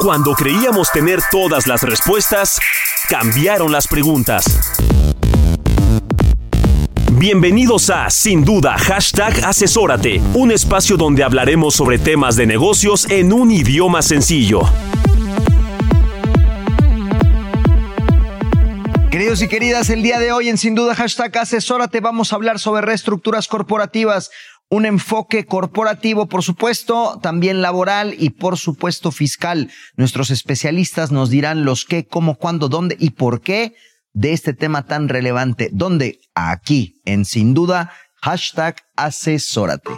Cuando creíamos tener todas las respuestas, cambiaron las preguntas. Bienvenidos a Sin Duda Hashtag Asesórate, un espacio donde hablaremos sobre temas de negocios en un idioma sencillo. Queridos y queridas, el día de hoy en Sin Duda Hashtag Asesórate vamos a hablar sobre reestructuras corporativas, un enfoque corporativo, por supuesto, también laboral y por supuesto fiscal. Nuestros especialistas nos dirán los qué, cómo, cuándo, dónde y por qué de este tema tan relevante. ¿Dónde? Aquí, en Sin Duda, hashtag Asesórate.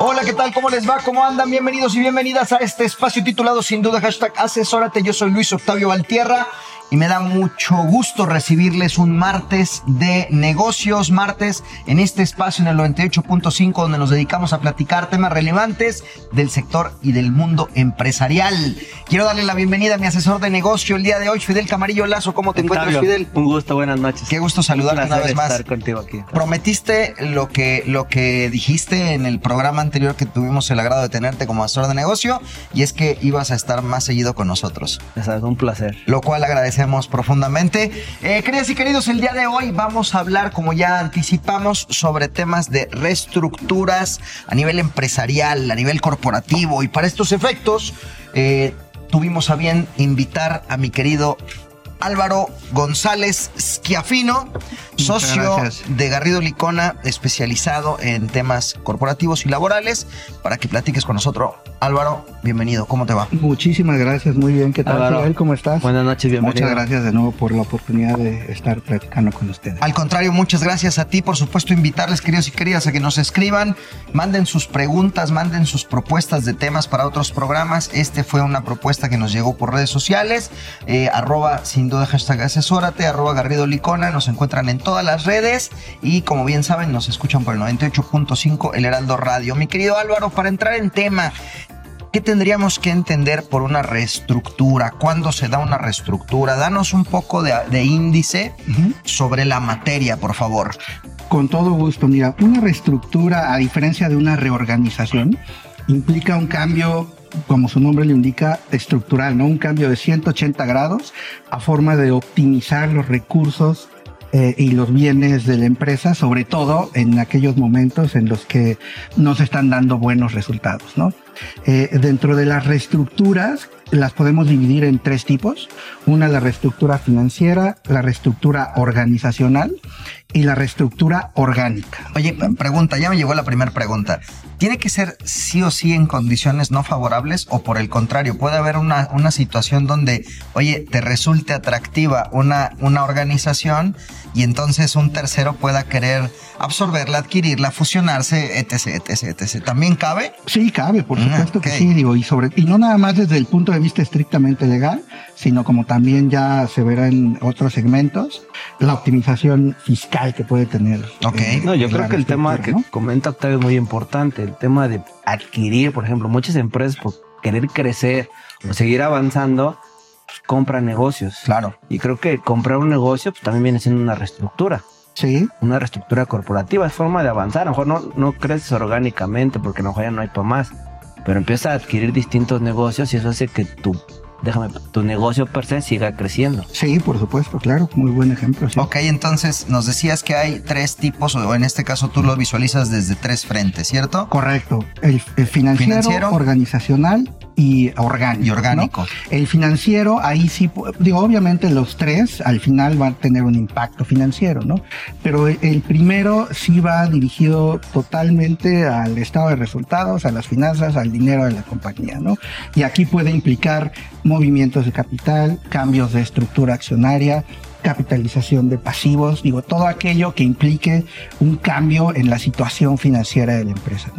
Hola, ¿qué tal? ¿Cómo les va? ¿Cómo andan? Bienvenidos y bienvenidas a este espacio titulado Sin Duda, hashtag Asesórate. Yo soy Luis Octavio Valtierra y me da mucho gusto recibirles un martes de negocios, martes en este espacio en el 98.5 donde nos dedicamos a platicar temas relevantes del sector y del mundo empresarial. Quiero darle la bienvenida a mi asesor de negocio el día de hoy, Fidel Camarillo Lazo. ¿Cómo te encuentras, Fidel? Un gusto, buenas noches. Qué gusto saludarte una vez más. estar contigo aquí. Prometiste lo que, lo que dijiste en el programa anterior que tuvimos el agrado de tenerte como asesor de negocio y es que ibas a estar más seguido con nosotros. Es un placer. Lo cual agradecemos profundamente. Eh, queridas y queridos, el día de hoy vamos a hablar, como ya anticipamos, sobre temas de reestructuras a nivel empresarial, a nivel corporativo. Y para estos efectos, eh, tuvimos a bien invitar a mi querido Álvaro González Schiafino, socio de Garrido Licona, especializado en temas corporativos y laborales, para que platiques con nosotros. Álvaro, bienvenido, ¿cómo te va? Muchísimas gracias, muy bien, ¿qué tal? Álvaro, ¿Cómo estás? Buenas noches, bienvenido. Muchas gracias de nuevo por la oportunidad de estar platicando con ustedes. Al contrario, muchas gracias a ti, por supuesto, invitarles, queridos y queridas, a que nos escriban, manden sus preguntas, manden sus propuestas de temas para otros programas. Este fue una propuesta que nos llegó por redes sociales, eh, arroba sin duda hashtag asesórate, arroba Garrido Licona, nos encuentran en todas las redes y como bien saben nos escuchan por el 98.5 El Heraldo Radio. Mi querido Álvaro, para entrar en tema, ¿qué tendríamos que entender por una reestructura? ¿Cuándo se da una reestructura? Danos un poco de, de índice sobre la materia, por favor. Con todo gusto, mira, una reestructura, a diferencia de una reorganización, implica un cambio como su nombre le indica, estructural, ¿no? Un cambio de 180 grados a forma de optimizar los recursos eh, y los bienes de la empresa, sobre todo en aquellos momentos en los que no se están dando buenos resultados, ¿no? Eh, dentro de las reestructuras, las podemos dividir en tres tipos. Una, la reestructura financiera, la reestructura organizacional y la reestructura orgánica. Oye, pregunta, ya me llegó la primera pregunta. ¿Tiene que ser sí o sí en condiciones no favorables o por el contrario, puede haber una, una situación donde, oye, te resulte atractiva una, una organización y entonces un tercero pueda querer absorberla, adquirirla, fusionarse, etc, etc, etc. ¿También cabe? Sí, cabe, por supuesto que sí, digo, y sobre, y no nada más desde el punto de vista estrictamente legal, sino como también ya se verá en otros segmentos, la optimización fiscal que puede tener. Ok. eh, No, yo creo que el tema que comenta Octavio es muy importante, el tema de adquirir, por ejemplo, muchas empresas por querer crecer o seguir avanzando, pues, compran negocios. Claro. Y creo que comprar un negocio pues, también viene siendo una reestructura, Sí, una reestructura corporativa, es forma de avanzar. A lo mejor no, no creces orgánicamente porque a lo mejor ya no hay para más, pero empiezas a adquirir distintos negocios y eso hace que tu, déjame, tu negocio per se siga creciendo. sí, por supuesto, claro, muy buen ejemplo. sí. Ok, entonces nos decías que hay tres tipos, o en este caso tú lo visualizas desde tres frentes, ¿cierto? Correcto. El, el financiero, Financiero. organizacional y orgánico. Y orgánico. ¿no? El financiero, ahí sí, digo, obviamente los tres al final van a tener un impacto financiero, ¿no? Pero el primero sí va dirigido totalmente al estado de resultados, a las finanzas, al dinero de la compañía, ¿no? Y aquí puede implicar movimientos de capital, cambios de estructura accionaria, capitalización de pasivos, digo, todo aquello que implique un cambio en la situación financiera de la empresa.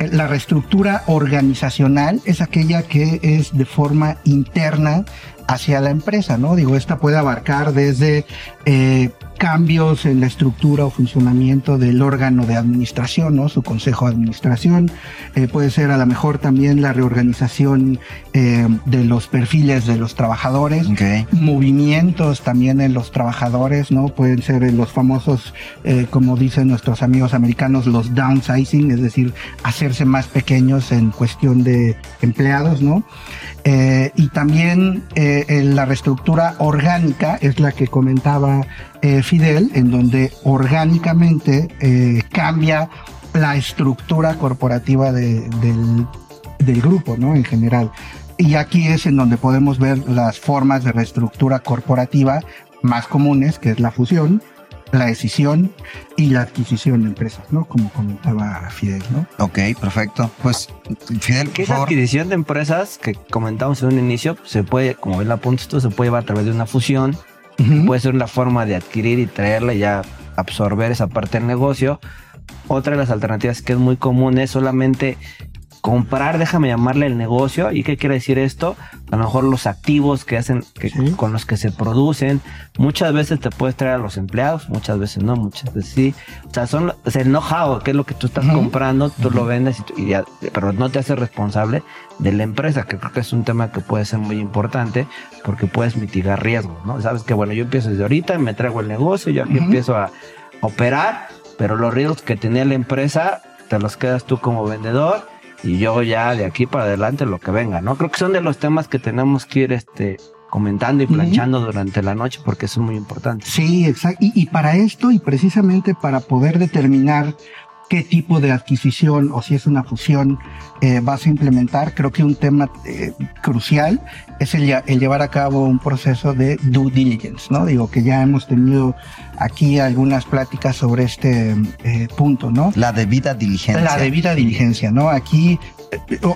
Eh, La reestructura organizacional es aquella que es de forma interna hacia la empresa, ¿no? Digo, esta puede abarcar desde eh, cambios en la estructura o funcionamiento del órgano de administración, ¿no? Su consejo de administración. Eh, puede ser a lo mejor también la reorganización eh, de los perfiles de los trabajadores movimientos también en los trabajadores, ¿no? Pueden ser los famosos, eh, como dicen nuestros amigos americanos, los downsizing, es decir, hacerse más pequeños en cuestión de empleados, ¿no? Y también en la reestructura orgánica es la que comentaba eh, Fidel, en donde orgánicamente eh, cambia la estructura corporativa de- del, del grupo, ¿no? En general. Y aquí es en donde podemos ver las formas de reestructura corporativa más comunes, que es la fusión, la decisión y la adquisición de empresas, ¿no? Como comentaba Fidel, ¿no? Ok, perfecto. Pues, Fidel, Que por esa favor. adquisición de empresas que comentamos en un inicio, se puede, como bien la apuntas tú, se puede llevar a través de una fusión. Puede ser una forma de adquirir y traerla y ya absorber esa parte del negocio. Otra de las alternativas que es muy común es solamente comprar, déjame llamarle el negocio. ¿Y qué quiere decir esto? A lo mejor los activos que hacen, que, Sí. con los que se producen. Muchas veces te puedes traer a los empleados, muchas veces no, muchas veces sí. O sea, son o sea, el know-how, que es lo que tú estás comprando, tú lo vendes, y tú- y ya- pero no te haces responsable de la empresa, que creo que es un tema que puede ser muy importante porque puedes mitigar riesgos, ¿no? Sabes que, bueno, yo empiezo desde ahorita, me traigo el negocio, yo aquí empiezo a operar, pero los riesgos que tenía la empresa te los quedas tú como vendedor y yo ya de aquí para adelante lo que venga, ¿no? Creo que son de los temas que tenemos que ir este, comentando y planchando durante la noche porque son muy importantes. Sí, exacto. Y, y para esto y precisamente para poder determinar qué tipo de adquisición o si es una fusión eh, vas a implementar, creo que un tema eh, crucial es el, llevar a cabo un proceso de due diligence, ¿no? Digo que ya hemos tenido aquí algunas pláticas sobre este eh, punto, ¿no? La debida diligencia. La debida diligencia, ¿no? Aquí,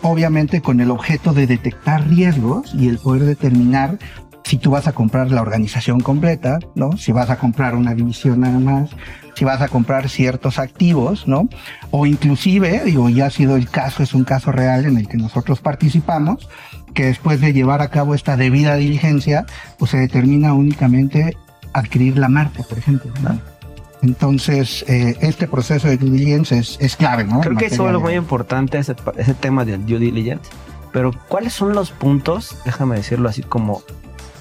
obviamente, con el objeto de detectar riesgos y el poder determinar si tú vas a comprar la organización completa, ¿no? Si vas a comprar una división nada más, si vas a comprar ciertos activos, ¿no? O inclusive, digo, ya ha sido el caso, es un caso real en el que nosotros participamos, que después de llevar a cabo esta debida diligencia, pues se determina únicamente adquirir la marca, por ejemplo. Entonces, eh, este proceso de due diligence es, es clave, ¿no? Creo que eso es de- muy importante, ese, ese tema del due diligence. Pero, ¿cuáles son los puntos, déjame decirlo así, como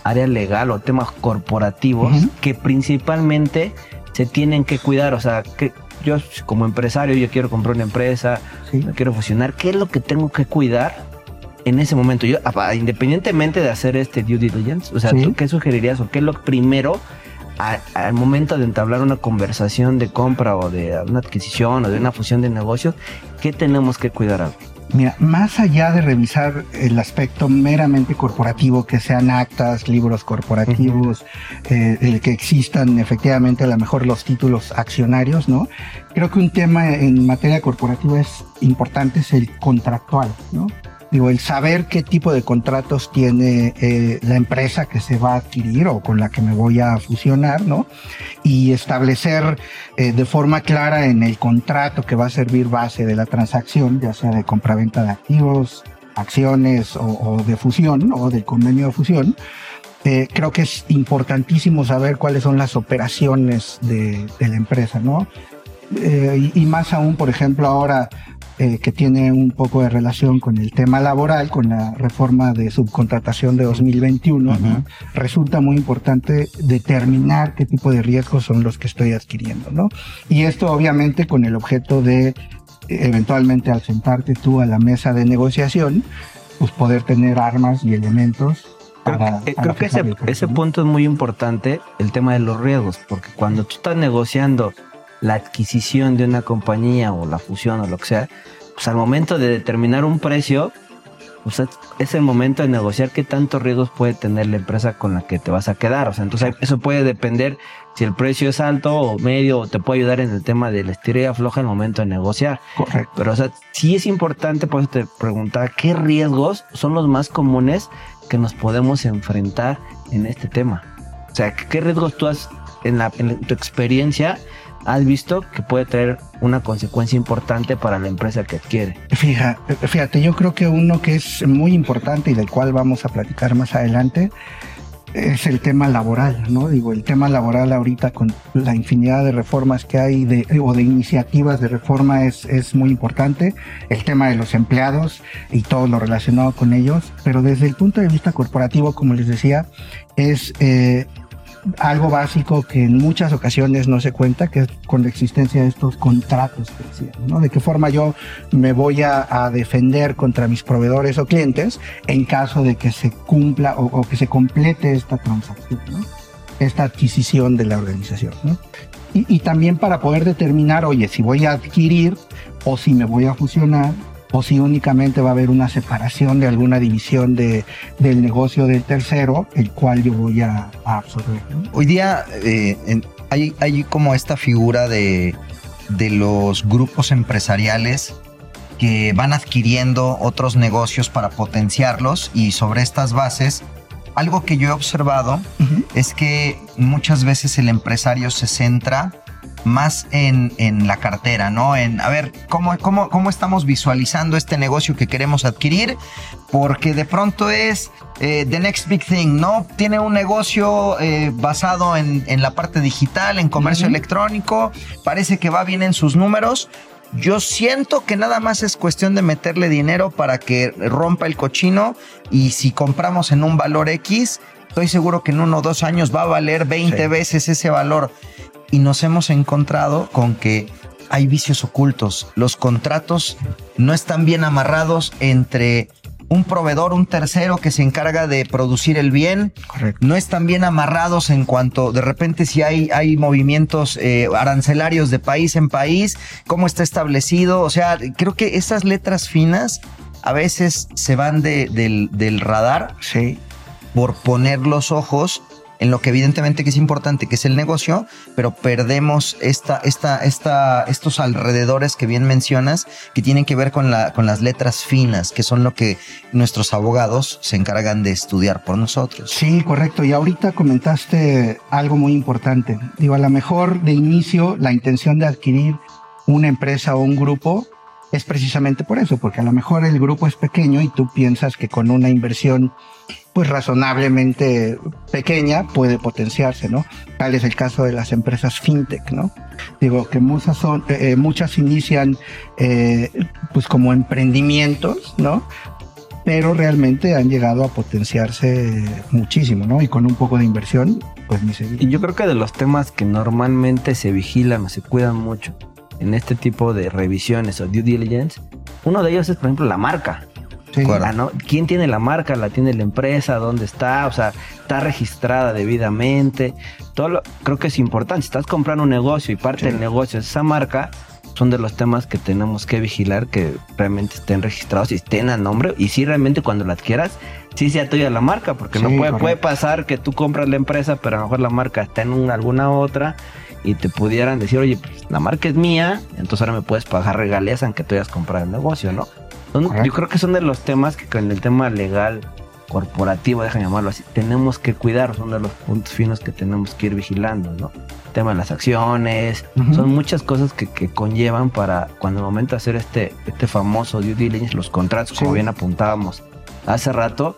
área legal o temas corporativos que principalmente se tienen que cuidar? O sea, que yo como empresario, yo quiero comprar una empresa, Sí. quiero fusionar, ¿qué es lo que tengo que cuidar en ese momento? Yo, independientemente de hacer este due diligence, o sea, Sí. ¿tú qué sugerirías o qué es lo primero a- al momento de entablar una conversación de compra o de una adquisición o de una fusión de negocios? ¿Qué tenemos que cuidar? Mira, más allá de revisar el aspecto meramente corporativo, que sean actas, libros corporativos, eh, el que existan efectivamente a lo mejor los títulos accionarios, ¿no? Creo que un tema en materia corporativa es importante es el contractual, ¿no? Digo, el saber qué tipo de contratos tiene eh, la empresa que se va a adquirir o con la que me voy a fusionar, ¿no? Y establecer eh, de forma clara en el contrato que va a servir base de la transacción, ya sea de compraventa de activos, acciones o, de fusión o del convenio de fusión. eh, creo que es importantísimo saber cuáles son las operaciones de, la empresa, ¿no? Y más aún, por ejemplo, ahora eh, que tiene un poco de relación con el tema laboral, con la reforma de subcontratación de 2021, ¿no? Ujú. resulta muy importante determinar qué tipo de riesgos son los que estoy adquiriendo, ¿no? Y esto obviamente con el objeto de eh, eventualmente al sentarte tú a la mesa de negociación, pues poder tener armas y elementos Creo, para, que- para creo que ese, ese ¿no? punto es muy importante, el tema de los riesgos, porque cuando tú estás negociando la adquisición de una compañía o la fusión o lo que sea, pues al momento de determinar un precio, pues es, el momento de negociar qué tantos riesgos puede tener la empresa con la que te vas a quedar. O sea, entonces eso puede depender si el precio es alto o medio, o te puede ayudar en el tema de la estira y afloja el momento de negociar. Correcto. Pero, o sea, sí es importante, por eso te preguntaba, ¿qué riesgos son los más comunes que nos podemos enfrentar en este tema? O sea, ¿qué riesgos tú has, en, la, en tu experiencia, has visto que puede traer una consecuencia importante para la empresa que adquiere? Fíjate, fíjate, yo creo que uno que es muy importante y del cual vamos a platicar más adelante es el tema laboral, ¿no? Digo, el tema laboral ahorita con la infinidad de reformas que hay de, o de iniciativas de reforma es, es muy importante. El tema de los empleados y todo lo relacionado con ellos. Pero desde el punto de vista corporativo, como les decía, es eh, algo básico que en muchas ocasiones no se cuenta, que es con la existencia de estos contratos ¿no? De qué forma yo me voy a, defender contra mis proveedores o clientes en caso de que se cumpla o, que se complete esta transacción. Esta adquisición de la organización, ¿no? Y, y también para poder determinar, oye, si voy a adquirir o si me voy a fusionar o si únicamente va a haber una separación de alguna división de, del negocio del tercero, el cual yo voy a, absorber. Hoy día eh, hay, hay como esta figura de, de los grupos empresariales que van adquiriendo otros negocios para potenciarlos y sobre estas bases algo que yo he observado es que muchas veces el empresario se centra más en, en, la cartera, ¿no? En, a ver, ¿cómo, cómo, ¿cómo estamos visualizando este negocio que queremos adquirir? Porque de pronto es eh, the next big thing, ¿no? Tiene un negocio eh, basado en, en, la parte digital, en comercio electrónico, parece que va bien en sus números. Yo siento que nada más es cuestión de meterle dinero para que rompa el cochino y si compramos en un valor X, estoy seguro que en uno o dos años va a valer 20 veces ese valor y nos hemos encontrado con que hay vicios ocultos. Los contratos no están bien amarrados entre un proveedor, un tercero que se encarga de producir el bien. No están bien amarrados en cuanto de repente si hay, hay movimientos eh, arancelarios de país en país, cómo está establecido. O sea, creo que esas letras finas a veces se van del, del radar sí. por poner los ojos en lo que evidentemente que es importante, que es el negocio, pero perdemos esta, esta, esta, estos alrededores que bien mencionas, que tienen que ver con, la, con las letras finas, que son lo que nuestros abogados se encargan de estudiar por nosotros. Sí, correcto. Y ahorita comentaste algo muy importante. Digo, a lo mejor de inicio la intención de adquirir una empresa o un grupo es precisamente por eso, porque a lo mejor el grupo es pequeño y tú piensas que con una inversión pues razonablemente pequeña puede potenciarse, ¿no? Tal es el caso de las empresas fintech, ¿no? Digo que muchas son, eh, eh, muchas inician eh, pues como emprendimientos, ¿no? Pero realmente han llegado a potenciarse muchísimo, ¿no? Y con un poco de inversión, pues ni se Y yo creo que de los temas que normalmente se vigilan o se cuidan mucho en este tipo de revisiones o due diligence, uno de ellos es, por ejemplo, la marca. ¿Quién tiene la marca? ¿La tiene la empresa? ¿Dónde está? O sea, está registrada debidamente. Todo creo que es importante. Si estás comprando un negocio y parte del negocio es esa marca, son de los temas que tenemos que vigilar que realmente estén registrados y estén a nombre. Y si realmente cuando la adquieras, sí sea tuya la marca, porque no puede, puede, pasar que tú compras la empresa, pero a lo mejor la marca está en alguna otra y te pudieran decir, oye, pues, la marca es mía, entonces ahora me puedes pagar regalías aunque tú hayas comprado el negocio, ¿no? Yo creo que son de los temas que con el tema legal, corporativo, déjame llamarlo así, tenemos que cuidar, son de los puntos finos que tenemos que ir vigilando, ¿no? El tema de las acciones, son muchas cosas que, que, conllevan para cuando el momento de hacer este, este famoso due diligence, los contratos, como bien apuntábamos hace rato,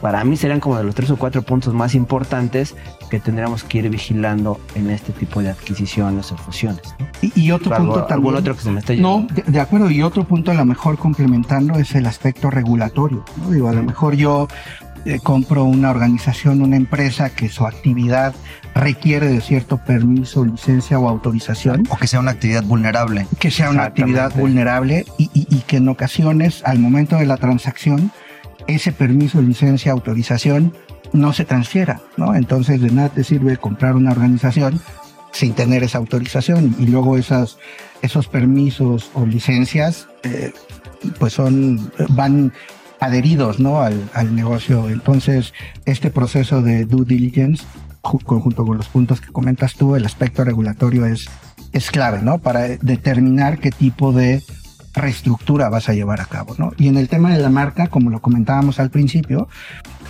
para mí serían como de los tres o cuatro puntos más importantes que tendríamos que ir vigilando en este tipo de adquisiciones o fusiones. Y, otro punto también. otro que se me está No, de, acuerdo. Y otro punto a lo mejor complementando es el aspecto regulatorio. ¿no? Digo, a lo mejor yo eh, compro una organización, una empresa que su actividad requiere de cierto permiso, licencia o autorización. O que sea una actividad vulnerable. Que sea una actividad vulnerable y, y que en ocasiones, al momento de la transacción, ese permiso, licencia, autorización no se transfiera, ¿no? Entonces de nada te sirve comprar una organización sin tener esa autorización y luego esas, esos permisos o licencias eh, pues son, van adheridos, ¿no? Al, al, negocio. Entonces este proceso de due diligence junto con los puntos que comentas tú, el aspecto regulatorio es, es clave, ¿no? Para determinar qué tipo de reestructura vas a llevar a cabo, ¿no? Y en el tema de la marca, como lo comentábamos al principio,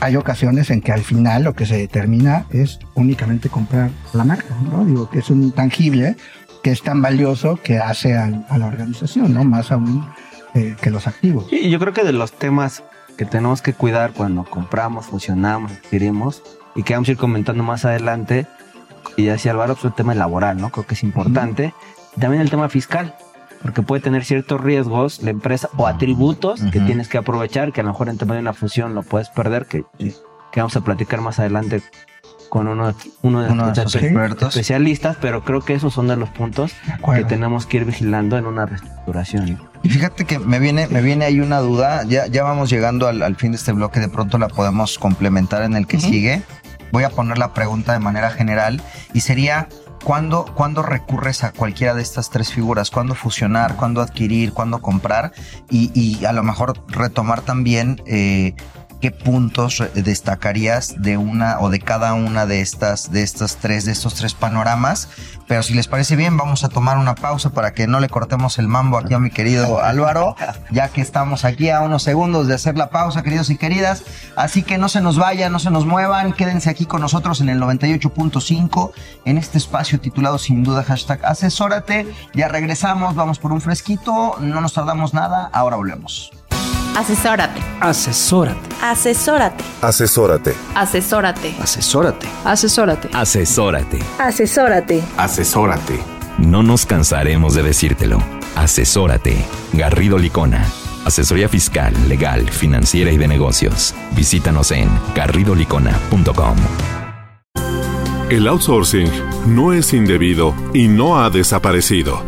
hay ocasiones en que al final lo que se determina es únicamente comprar la marca, ¿no? Digo, que es un tangible que es tan valioso que hace a, a la organización, ¿no? Más aún eh, que los activos. Y yo creo que de los temas que tenemos que cuidar cuando compramos, fusionamos, adquirimos, y que vamos a ir comentando más adelante, y ya decía Álvaro, pues el tema laboral, ¿no? Creo que es importante. También el tema fiscal, porque puede tener ciertos riesgos la empresa o atributos que tienes que aprovechar, que a lo mejor en tema de una fusión lo puedes perder, que, que vamos a platicar más adelante con uno, uno de Uno de nuestros esos expertos. especialistas, pero creo que esos son de los puntos De que tenemos que ir vigilando en una reestructuración. Y fíjate que me viene, me viene ahí una duda. Ya, ya vamos llegando al, al fin de este bloque. De pronto la podemos complementar en el que sigue. Voy a poner la pregunta de manera general y sería. ¿Cuándo, ¿Cuándo recurres a cualquiera de estas tres figuras? ¿Cuándo fusionar? ¿Cuándo adquirir? ¿Cuándo comprar? Y, y a lo mejor retomar también eh, qué puntos destacarías de una o de cada una de estas, de estas tres, de estos tres panoramas. Pero si les parece bien, vamos a tomar una pausa para que no le cortemos el mambo aquí a mi querido Álvaro, ya que estamos aquí a unos segundos de hacer la pausa, queridos y queridas. Así que no se nos vayan, no se nos muevan, quédense aquí con nosotros en el 98.5, en este espacio titulado sin duda hashtag asesórate. Ya regresamos, vamos por un fresquito, no nos tardamos nada, ahora volvemos. Asesórate. Asesórate. Asesórate. Asesórate. Asesórate. Asesórate. Asesórate. Asesórate. Asesórate. Asesórate. No nos cansaremos de decírtelo. Asesórate. Garrido Licona. Asesoría fiscal, legal, financiera y de negocios. Visítanos en garridolicona.com. El outsourcing no es indebido y no ha desaparecido.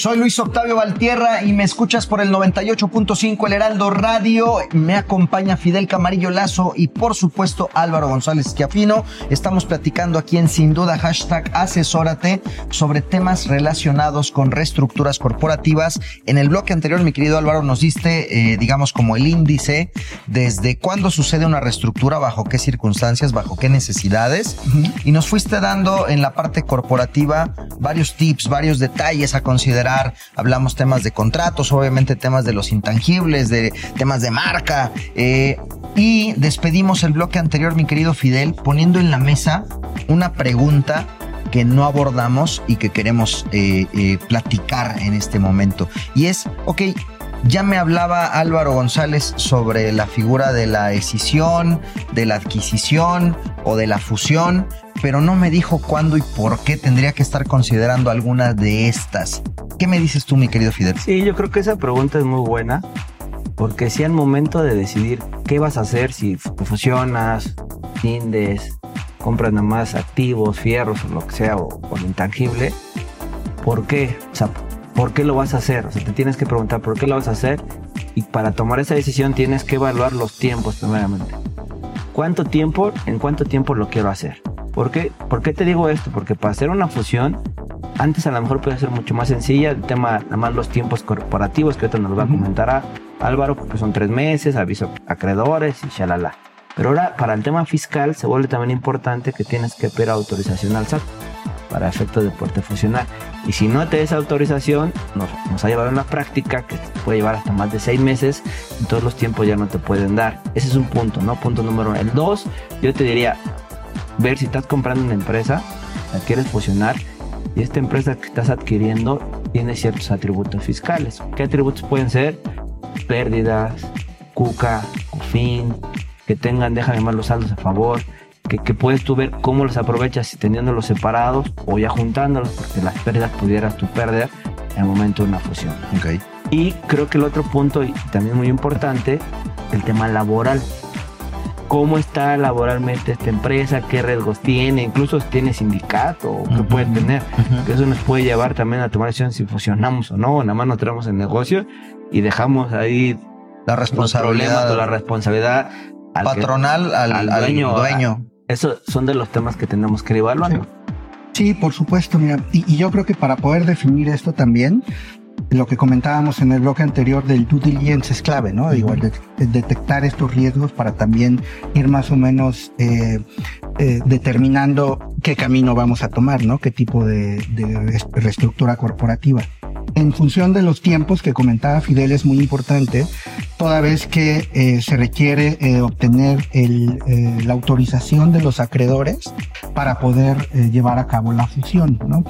Soy Luis Octavio Valtierra y me escuchas por el 98.5 El Heraldo Radio. Me acompaña Fidel Camarillo Lazo y por supuesto Álvaro González Schiafino. Estamos platicando aquí en Sin Duda hashtag Asesórate sobre temas relacionados con reestructuras corporativas. En el bloque anterior, mi querido Álvaro, nos diste, eh, digamos, como el índice desde cuándo sucede una reestructura, bajo qué circunstancias, bajo qué necesidades. Y nos fuiste dando en la parte corporativa varios tips, varios detalles a considerar. Hablamos temas de contratos, obviamente temas de los intangibles, de temas de marca. eh, y despedimos el bloque anterior, mi querido Fidel, poniendo en la mesa una pregunta que no abordamos y que queremos eh, eh, platicar en este momento. Y es, ok, ya me hablaba Álvaro González sobre la figura de la escisión, de la adquisición o de la fusión, pero no me dijo cuándo y por qué tendría que estar considerando alguna de estas. ¿Qué me dices tú, mi querido Fidel? Sí, yo creo que esa pregunta es muy buena, porque si al momento de decidir qué vas a hacer, si fu- fusionas, findes, compras nada más activos, fierros o lo que sea, o, o intangible, ¿por qué? O sea, ¿por qué lo vas a hacer? O sea, te tienes que preguntar por qué lo vas a hacer y para tomar esa decisión tienes que evaluar los tiempos primeramente. ¿Cuánto tiempo, en cuánto tiempo lo quiero hacer? ¿Por qué, ¿Por qué te digo esto? Porque para hacer una fusión, antes a lo mejor puede ser mucho más sencilla, el tema, nada más los tiempos corporativos, que ahorita nos lo va a comentar a Álvaro, porque son tres meses, aviso a acreedores y shalala. Pero ahora, para el tema fiscal, se vuelve también importante que tienes que pedir autorización al SAT para efectos de puerto fusionar. Y si no te des autorización, nos, nos ha llevado en la práctica que puede llevar hasta más de seis meses, y todos los tiempos ya no te pueden dar. Ese es un punto, ¿no? Punto número uno. El dos, yo te diría, ver si estás comprando una empresa, la quieres fusionar, y esta empresa que estás adquiriendo tiene ciertos atributos fiscales. ¿Qué atributos pueden ser? Pérdidas, cuca, CUFIN, que tengan, déjame más los saldos a favor, que, que puedes tú ver cómo los aprovechas si teniéndolos separados o ya juntándolos, porque las pérdidas pudieras tú perder en el momento de una fusión. Ok. Y creo que el otro punto, y también muy importante, el tema laboral. ¿Cómo está laboralmente esta empresa? ¿Qué riesgos tiene? Incluso si tiene sindicato o qué puede tener. Que eso nos puede llevar también a tomar decisiones si fusionamos o no, nada más nos traemos el negocio y dejamos ahí La los responsabilidad problemas o la responsabilidad al que- patronal al, al al dueño. Esos son de los temas que tenemos que ir evaluando. Sí, por supuesto, mira, y, y yo creo que para poder definir esto también, lo que comentábamos en el bloque anterior del due diligence es clave, ¿no? Igual de, de detectar estos riesgos para también ir más o menos eh, eh, determinando qué camino vamos a tomar, ¿no? Qué tipo de, de reestructura corporativa. En función de los tiempos que comentaba Fidel es muy importante, toda vez que eh, se requiere eh, obtener eh, la autorización de los acreedores para poder llevar a cabo la fusión, ¿no?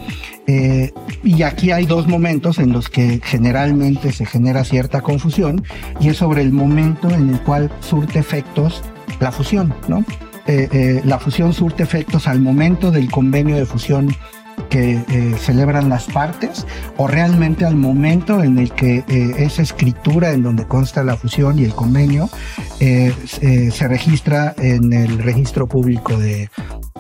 Y aquí hay dos momentos en los que generalmente se genera cierta confusión y es sobre el momento en el cual surte efectos la fusión, ¿no? La fusión surte efectos al momento del convenio de fusión que eh, celebran las partes o realmente al momento en el que eh, esa escritura en donde consta la fusión y el convenio eh, eh, se registra en el registro público de,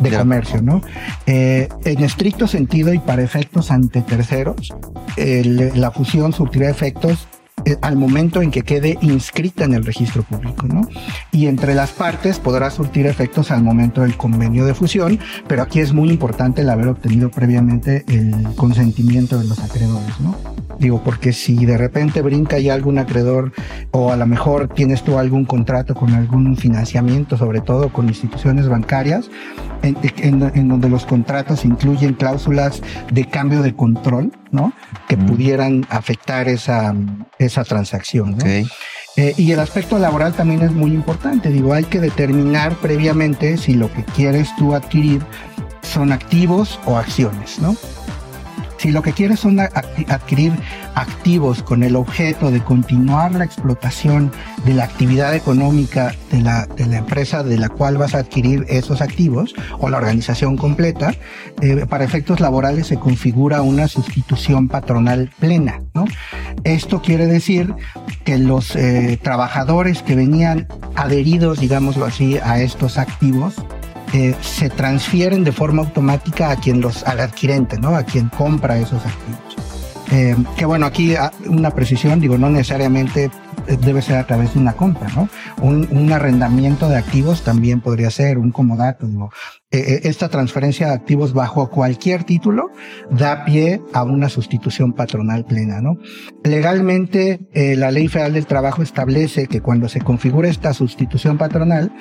de comercio, ¿no? Eh, en estricto sentido y para efectos ante terceros, el- la fusión surtirá efectos al momento en que quede inscrita en el registro público, ¿no? Y entre las partes podrá surtir efectos al momento del convenio de fusión, pero aquí es muy importante el haber obtenido previamente el consentimiento de los acreedores, ¿no? Digo, porque si de repente brinca ya algún acreedor o a lo mejor tienes tú algún contrato con algún financiamiento, sobre todo con instituciones bancarias, en, en- en donde los contratos incluyen cláusulas de cambio de control, ¿no? Que pudieran afectar esa, esa transacción, ¿no? Eh, y el aspecto laboral también es muy importante. Digo, hay que determinar previamente si lo que quieres tú adquirir son activos o acciones, ¿no? Si lo que quieres son adquirir activos con el objeto de continuar la explotación de la actividad económica de la, de la empresa de la cual vas a adquirir esos activos o la organización completa, eh, para efectos laborales se configura una sustitución patronal plena. Esto quiere decir que los eh, trabajadores que venían adheridos, digámoslo así, a estos activos, eh, se transfieren de forma automática a quien los, al adquirente, ¿no? A quien compra esos activos. Eh, que bueno, aquí ah, una precisión, digo, no necesariamente debe ser a través de una compra, ¿no? Un, arrendamiento de activos también podría ser un comodato. Eh, eh, esta transferencia de activos bajo cualquier título da pie a una sustitución patronal plena, ¿no? Legalmente, eh, la Ley Federal del Trabajo establece que cuando se configura esta sustitución patronal,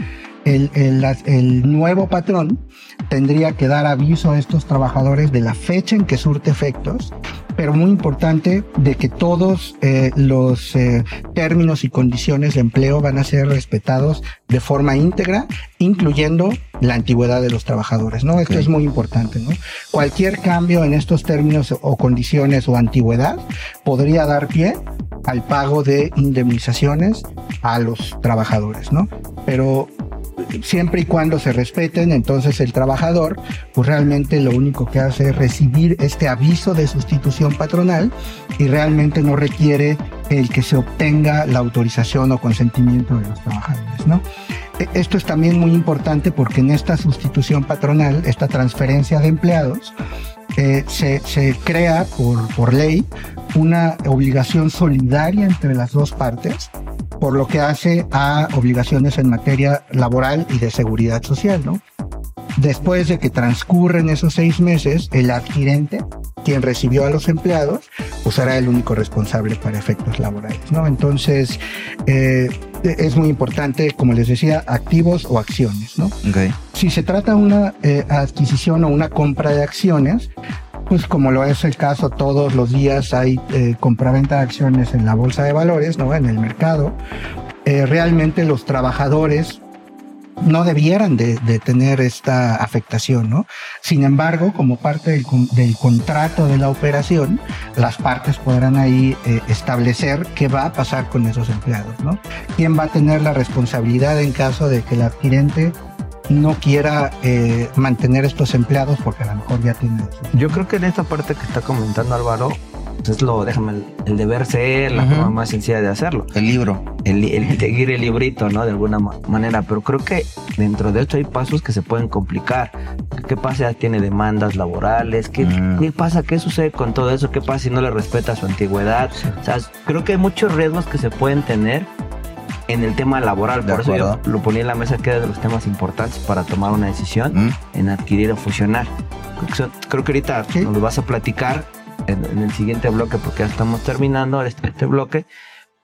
el nuevo patrón tendría que dar aviso a estos trabajadores de la fecha en que surte efectos, pero muy importante de que todos eh, los eh, términos y condiciones de empleo van a ser respetados de forma íntegra, incluyendo la antigüedad de los trabajadores, ¿no? Esto es muy importante, ¿no? Cualquier cambio en estos términos o condiciones o antigüedad podría dar pie al pago de indemnizaciones a los trabajadores, ¿no? Pero siempre y cuando se respeten, entonces el trabajador, pues realmente lo único que hace es recibir este aviso de sustitución patronal y realmente no requiere el que se obtenga la autorización o consentimiento de los trabajadores, ¿no? E- Esto es también muy importante porque en esta sustitución patronal, esta transferencia de empleados, eh, se, se crea por, por ley una obligación solidaria entre las dos partes, por lo que hace a obligaciones en materia laboral y de seguridad social, ¿no? Después de que transcurren esos seis meses, el adquirente, quien recibió a los empleados, pues será el único responsable para efectos laborales, ¿no? Entonces, eh, es muy importante, como les decía, activos o acciones, ¿no? Si se trata de una eh, adquisición o una compra de acciones, pues como lo es el caso todos los días hay eh, compraventa de acciones en la bolsa de valores, ¿no? En el mercado. Eh, realmente los trabajadores no debieran de, tener esta afectación, ¿no? Sin embargo, como parte del, del contrato de la operación, las partes podrán ahí eh, establecer qué va a pasar con esos empleados, ¿no? ¿Quién va a tener la responsabilidad en caso de que el adquirente no quiera eh, mantener estos empleados porque a lo mejor ya tiene Yo creo que en esta parte que está comentando Álvaro, pues es lo, déjame, el, el deber ser, la Ujú. forma más sencilla de hacerlo. El libro. El, el seguir el librito, ¿no? De alguna ma- manera. Pero creo que dentro de esto hay pasos que se pueden complicar. ¿Qué pasa? Tiene demandas laborales. ¿Qué, Mm. ¿Qué pasa? ¿Qué sucede con todo eso? ¿Qué pasa si no le respeta su antigüedad? O sea, creo que hay muchos riesgos que se pueden tener en el tema laboral. De Por eso yo acuerdo. lo ponía en la mesa que era de los temas importantes para tomar una decisión ¿Mm? en adquirir o fusionar. Creo que, son- creo que ahorita Sí. nos lo vas a platicar en, en el siguiente bloque porque ya estamos terminando este, este bloque,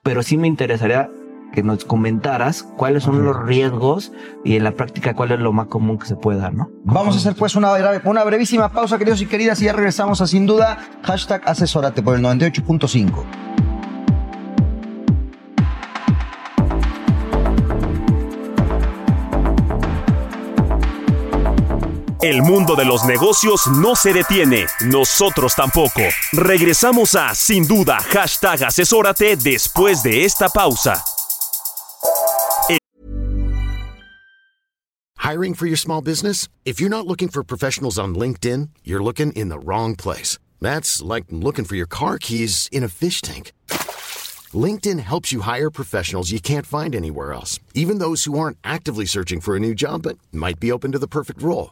pero sí me interesaría que nos comentaras cuáles son los riesgos y en la práctica cuál es lo más común que se puede dar, ¿no? Vamos a hacer pues una, una brevísima pausa, queridos y queridas, y ya regresamos a Sin Duda. Hashtag asesórate por el 98.5. El mundo de los negocios no se detiene, nosotros tampoco. Regresamos a Sin Duda, hashtag asesórate después de esta pausa. Hiring for your small business? If you're not looking for professionals on LinkedIn, you're looking in the wrong place. That's like looking for your car keys in a fish tank. LinkedIn helps you hire professionals you can't find anywhere else, even those who aren't actively searching for a new job but might be open to the perfect role.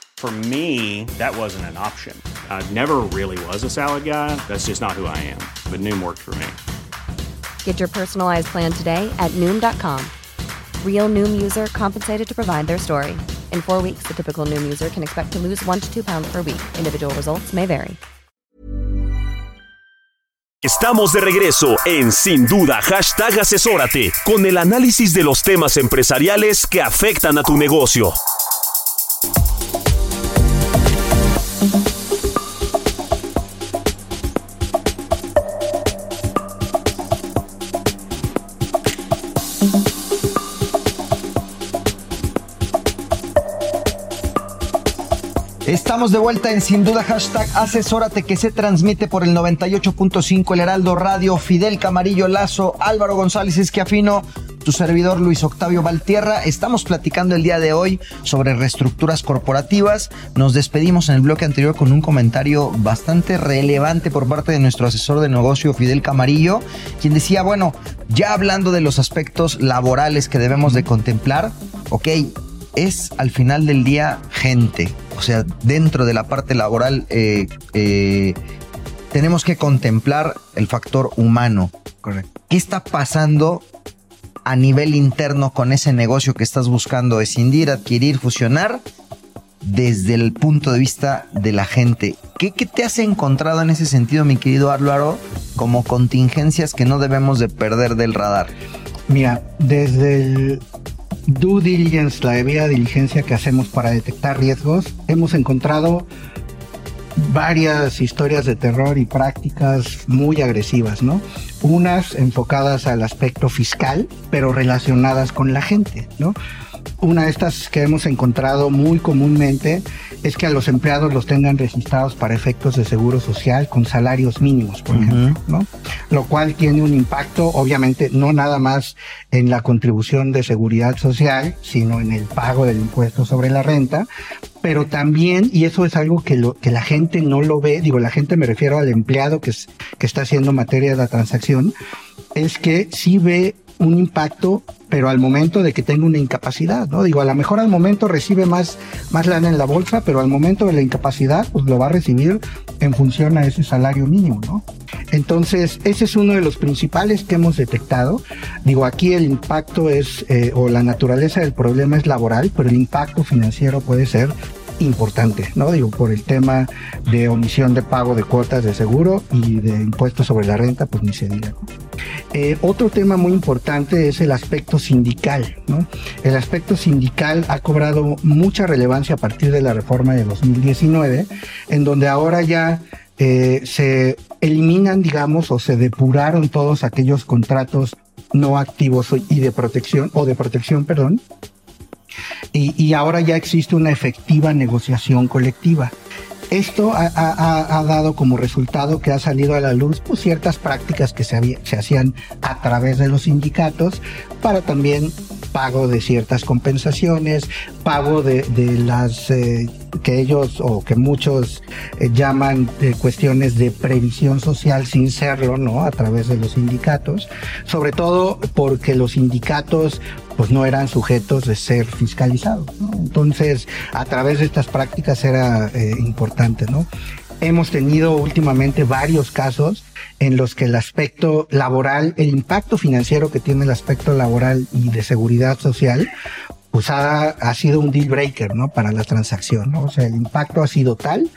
For me, that wasn't an option. I never really was a salad guy. That's just not who I am. But Noom worked for me. Get your personalized plan today at Noom.com. Real Noom user compensated to provide their story. In four weeks, the typical Noom user can expect to lose one to two pounds per week. Individual results may vary. Estamos de regreso en Sin Duda, hashtag asesórate, con el análisis de los temas empresariales que afectan a tu negocio. Estamos de vuelta en Sin Duda Hashtag Asesórate que se transmite por el 98.5 El Heraldo Radio, Fidel Camarillo Lazo, Álvaro González Esquiafino, tu servidor Luis Octavio Valtierra. Estamos platicando el día de hoy sobre reestructuras corporativas. Nos despedimos en el bloque anterior con un comentario bastante relevante por parte de nuestro asesor de negocio Fidel Camarillo, quien decía, bueno, ya hablando de los aspectos laborales que debemos de contemplar, ok, es al final del día gente. O sea, dentro de la parte laboral eh, eh, tenemos que contemplar el factor humano. Correcto. ¿Qué está pasando a nivel interno con ese negocio que estás buscando escindir, adquirir, fusionar? Desde el punto de vista de la gente. ¿Qué, qué te has encontrado en ese sentido, mi querido Álvaro, como contingencias que no debemos de perder del radar? Mira, desde el due diligence, la debida diligencia que hacemos para detectar riesgos, hemos encontrado varias historias de terror y prácticas muy agresivas, ¿no? Unas enfocadas al aspecto fiscal, pero relacionadas con la gente, ¿no? Una de estas que hemos encontrado muy comúnmente es que a los empleados los tengan registrados para efectos de seguro social con salarios mínimos, por ejemplo, ¿no? Lo cual tiene un impacto, obviamente, no nada más en la contribución de seguridad social, sino en el pago del impuesto sobre la renta, pero también, y eso es algo que, lo, que la gente no lo ve, digo, la gente me refiero al empleado que, es, que está haciendo materia de la transacción, es que sí ve un impacto, pero al momento de que tenga una incapacidad, ¿no? Digo, a lo mejor al momento recibe más, más lana en la bolsa, pero al momento de la incapacidad, pues lo va a recibir en función a ese salario mínimo, ¿no? Entonces, ese es uno de los principales que hemos detectado. Digo, aquí el impacto es, eh, o la naturaleza del problema es laboral, pero el impacto financiero puede ser importante, ¿no? Digo, por el tema de omisión de pago de cuotas de seguro y de impuestos sobre la renta, pues ni se diga. Eh, otro tema muy importante es el aspecto sindical, ¿no? El aspecto sindical ha cobrado mucha relevancia a partir de la reforma de 2019, en donde ahora ya eh, se eliminan, digamos, o se depuraron todos aquellos contratos no activos y de protección, o de protección, perdón, y, ahora ya existe una efectiva negociación colectiva. Esto ha, dado como resultado que ha salido a la luz pues, ciertas prácticas que se, hacían a través de los sindicatos para también pago de ciertas compensaciones, pago de, de las eh, que ellos o que muchos eh, llaman eh, cuestiones de previsión social sin serlo, ¿no? A través de los sindicatos, sobre todo porque los sindicatos pues no eran sujetos de ser fiscalizados. Entonces, a través de estas prácticas era eh, importante, ¿no? Hemos tenido últimamente varios casos en los que el aspecto laboral, el impacto financiero que tiene el aspecto laboral y de seguridad social, pues ha, ha, sido un deal breaker, ¿no? Para la transacción, ¿no? O sea, el impacto ha sido tal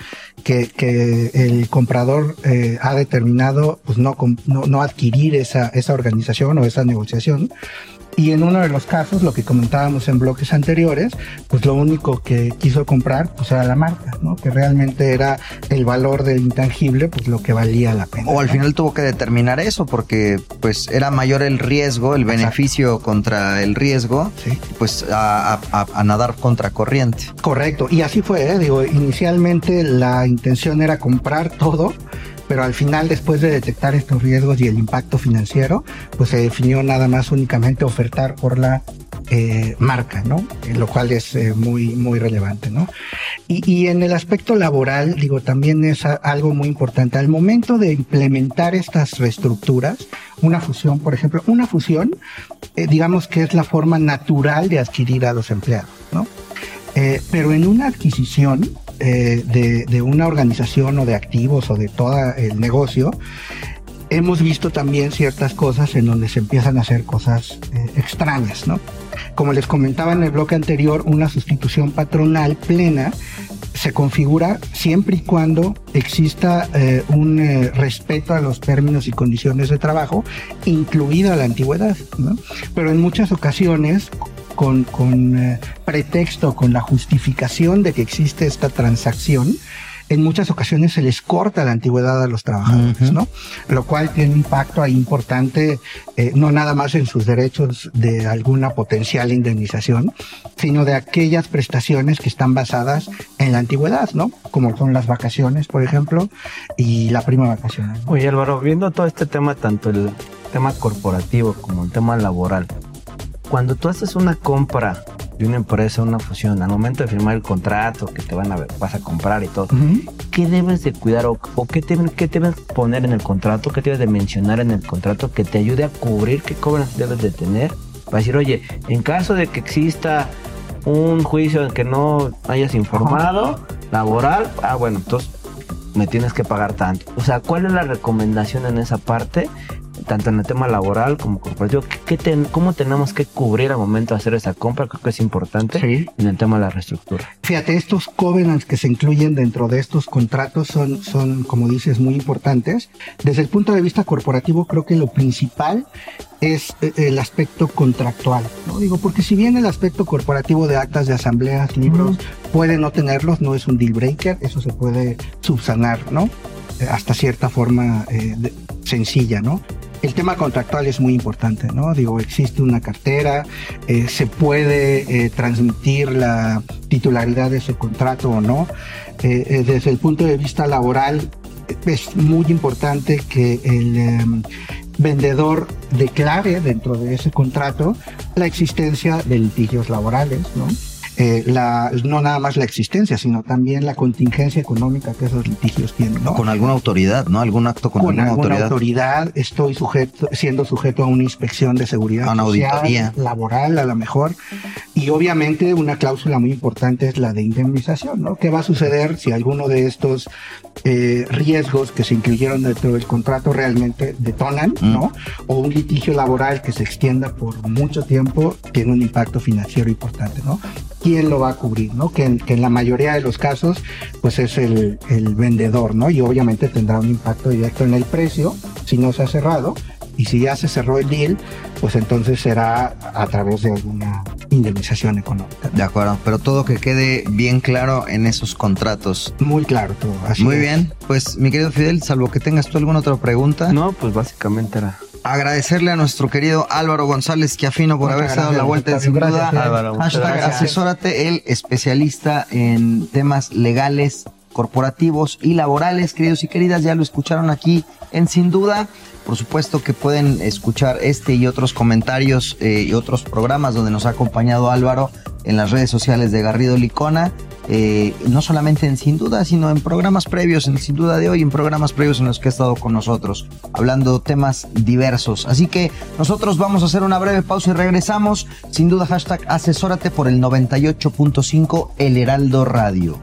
que, que el comprador eh, ha determinado, pues no, no, no adquirir esa, esa organización o esa negociación y en uno de los casos, lo que comentábamos en bloques anteriores, pues lo único que quiso comprar pues era la marca, ¿no? Que realmente era el valor del intangible, pues lo que valía la pena. O al final tuvo que determinar eso porque pues era mayor el riesgo, el beneficio contra el riesgo, sí. pues a, a, a, nadar contra corriente. Correcto, y así fue, ¿eh? digo, inicialmente la intención era comprar todo pero al final después de detectar estos riesgos y el impacto financiero, pues se definió nada más únicamente ofertar por la eh, marca, ¿no? Lo cual es eh, muy, muy relevante, ¿no? Y, y, en el aspecto laboral, digo, también es algo muy importante. Al momento de implementar estas reestructuras, una fusión, por ejemplo, una fusión, eh, digamos que es la forma natural de adquirir a los empleados, ¿no? Pero en una adquisición, eh, de, una organización o de activos o de todo el negocio, hemos visto también ciertas cosas en donde se empiezan a hacer cosas eh, extrañas, ¿no? Como les comentaba en el bloque anterior, una sustitución patronal plena se configura siempre y cuando exista eh, un eh, respeto a los términos y condiciones de trabajo, incluida la antigüedad. ¿no? Pero en muchas ocasiones, con, con eh, pretexto, con la justificación de que existe esta transacción, en muchas ocasiones se les corta la antigüedad a los trabajadores, uh -huh. ¿no? Lo cual tiene un impacto ahí importante, eh, no nada más en sus derechos de alguna potencial indemnización, sino de aquellas prestaciones que están basadas en la antigüedad, ¿no? Como son las vacaciones, por ejemplo, y la prima vacacional. ¿no? Oye, Álvaro, viendo todo este tema, tanto el tema corporativo como el tema laboral, cuando tú haces una compra de una empresa, una fusión, al momento de firmar el contrato que te van a ver, vas a comprar y todo, uh -huh. ¿qué debes de cuidar o, o qué, te, qué debes poner en el contrato, qué debes de mencionar en el contrato que te ayude a cubrir qué cobras debes de tener? Para decir, oye, en caso de que exista un juicio en que no hayas informado, laboral, ah, bueno, entonces me tienes que pagar tanto. O sea, ¿cuál es la recomendación en esa parte? Tanto en el tema laboral como corporativo, ¿qué, ten, ¿cómo tenemos que cubrir al momento de hacer esa compra? Creo que es importante sí. en el tema de la reestructura. Fíjate, estos covenants que se incluyen dentro de estos contratos son, son, como dices, muy importantes. Desde el punto de vista corporativo, creo que lo principal es el aspecto contractual, ¿no? Digo, porque si bien el aspecto corporativo de actas de asambleas, libros, uh -huh. puede no tenerlos, no es un deal breaker, eso se puede subsanar, ¿no? Hasta cierta forma eh, sencilla, ¿no? el tema contractual es muy importante, ¿no? Digo, existe una cartera, eh, se puede eh, transmitir la titularidad de ese contrato o no. Desde el punto de vista laboral, es muy importante que el em, vendedor declare dentro de ese contrato la existencia de litigios laborales, ¿no? Eh, la, no nada más la existencia, sino también la contingencia económica que esos litigios tienen. ¿no? Con alguna autoridad, ¿no? Algún acto con, con alguna, alguna autoridad. autoridad. Estoy sujeto, siendo sujeto a una inspección de seguridad a una social, auditoría. laboral, a lo mejor. Y obviamente una cláusula muy importante es la de indemnización, ¿no? ¿Qué va a suceder si alguno de estos eh, riesgos que se incluyeron dentro del contrato realmente detonan, mm. ¿no? O un litigio laboral que se extienda por mucho tiempo tiene un impacto financiero importante, ¿no? Quién lo va a cubrir, ¿no? Que en, que en la mayoría de los casos, pues es el, el, vendedor, ¿no? Y obviamente tendrá un impacto directo en el precio si no se ha cerrado. Y si ya se cerró el deal, pues entonces será a través de alguna indemnización económica. De acuerdo, pero todo que quede bien claro en esos contratos. Muy claro todo. Así Muy es. bien, pues mi querido Fidel, salvo que tengas tú alguna otra pregunta. No, pues básicamente era agradecerle a nuestro querido Álvaro González Quiafino por haberse dado la vuelta en sin duda. Álvaro, Hashtag asesórate, el especialista en temas legales, corporativos y laborales, queridos y queridas, ya lo escucharon aquí en Sin Duda. Por supuesto que pueden escuchar este y otros comentarios eh, y otros programas donde nos ha acompañado Álvaro en las redes sociales de Garrido Licona, eh, no solamente en Sin Duda, sino en programas previos, en Sin Duda de hoy, en programas previos en los que ha estado con nosotros, hablando temas diversos. Así que nosotros vamos a hacer una breve pausa y regresamos. Sin duda, hashtag asesórate por el 98.5 El Heraldo Radio.